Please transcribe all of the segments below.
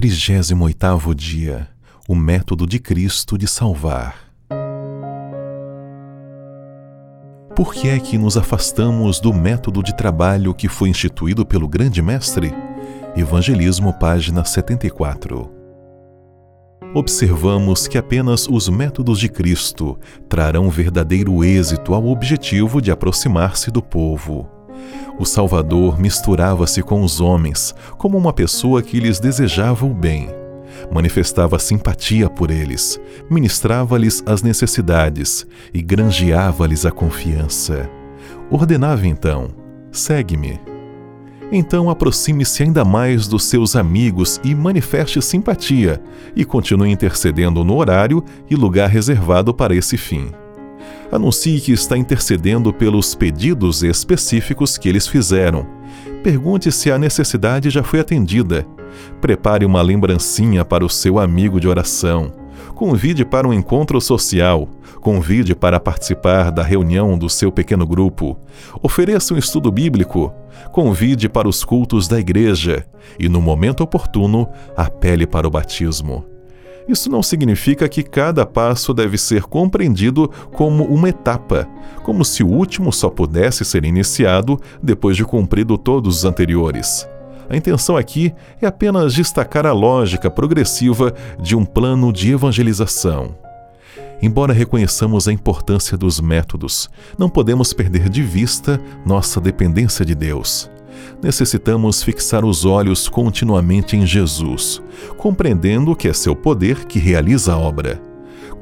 38º dia O método de Cristo de salvar. Por que é que nos afastamos do método de trabalho que foi instituído pelo grande mestre? Evangelismo, página 74. Observamos que apenas os métodos de Cristo trarão verdadeiro êxito ao objetivo de aproximar-se do povo. O Salvador misturava-se com os homens como uma pessoa que lhes desejava o bem. Manifestava simpatia por eles, ministrava-lhes as necessidades e granjeava-lhes a confiança. Ordenava então: segue-me. Então aproxime-se ainda mais dos seus amigos e manifeste simpatia, e continue intercedendo no horário e lugar reservado para esse fim anuncie que está intercedendo pelos pedidos específicos que eles fizeram. Pergunte se a necessidade já foi atendida. Prepare uma lembrancinha para o seu amigo de oração. Convide para um encontro social. Convide para participar da reunião do seu pequeno grupo. Ofereça um estudo bíblico. Convide para os cultos da igreja. E, no momento oportuno, apele para o batismo. Isso não significa que cada passo deve ser compreendido como uma etapa, como se o último só pudesse ser iniciado depois de cumprido todos os anteriores. A intenção aqui é apenas destacar a lógica progressiva de um plano de evangelização. Embora reconheçamos a importância dos métodos, não podemos perder de vista nossa dependência de Deus necessitamos fixar os olhos continuamente em Jesus, compreendendo que é seu poder que realiza a obra.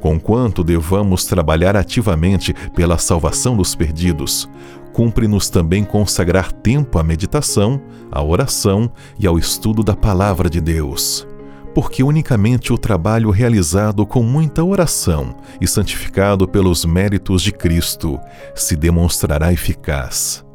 Conquanto devamos trabalhar ativamente pela salvação dos perdidos, cumpre-nos também consagrar tempo à meditação, à oração e ao estudo da Palavra de Deus. Porque unicamente o trabalho realizado com muita oração e santificado pelos méritos de Cristo se demonstrará eficaz.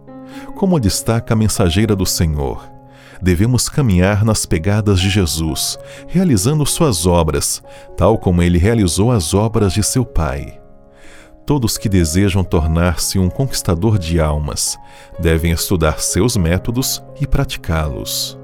Como destaca a mensageira do Senhor, devemos caminhar nas pegadas de Jesus, realizando suas obras, tal como ele realizou as obras de seu Pai. Todos que desejam tornar-se um conquistador de almas devem estudar seus métodos e praticá-los.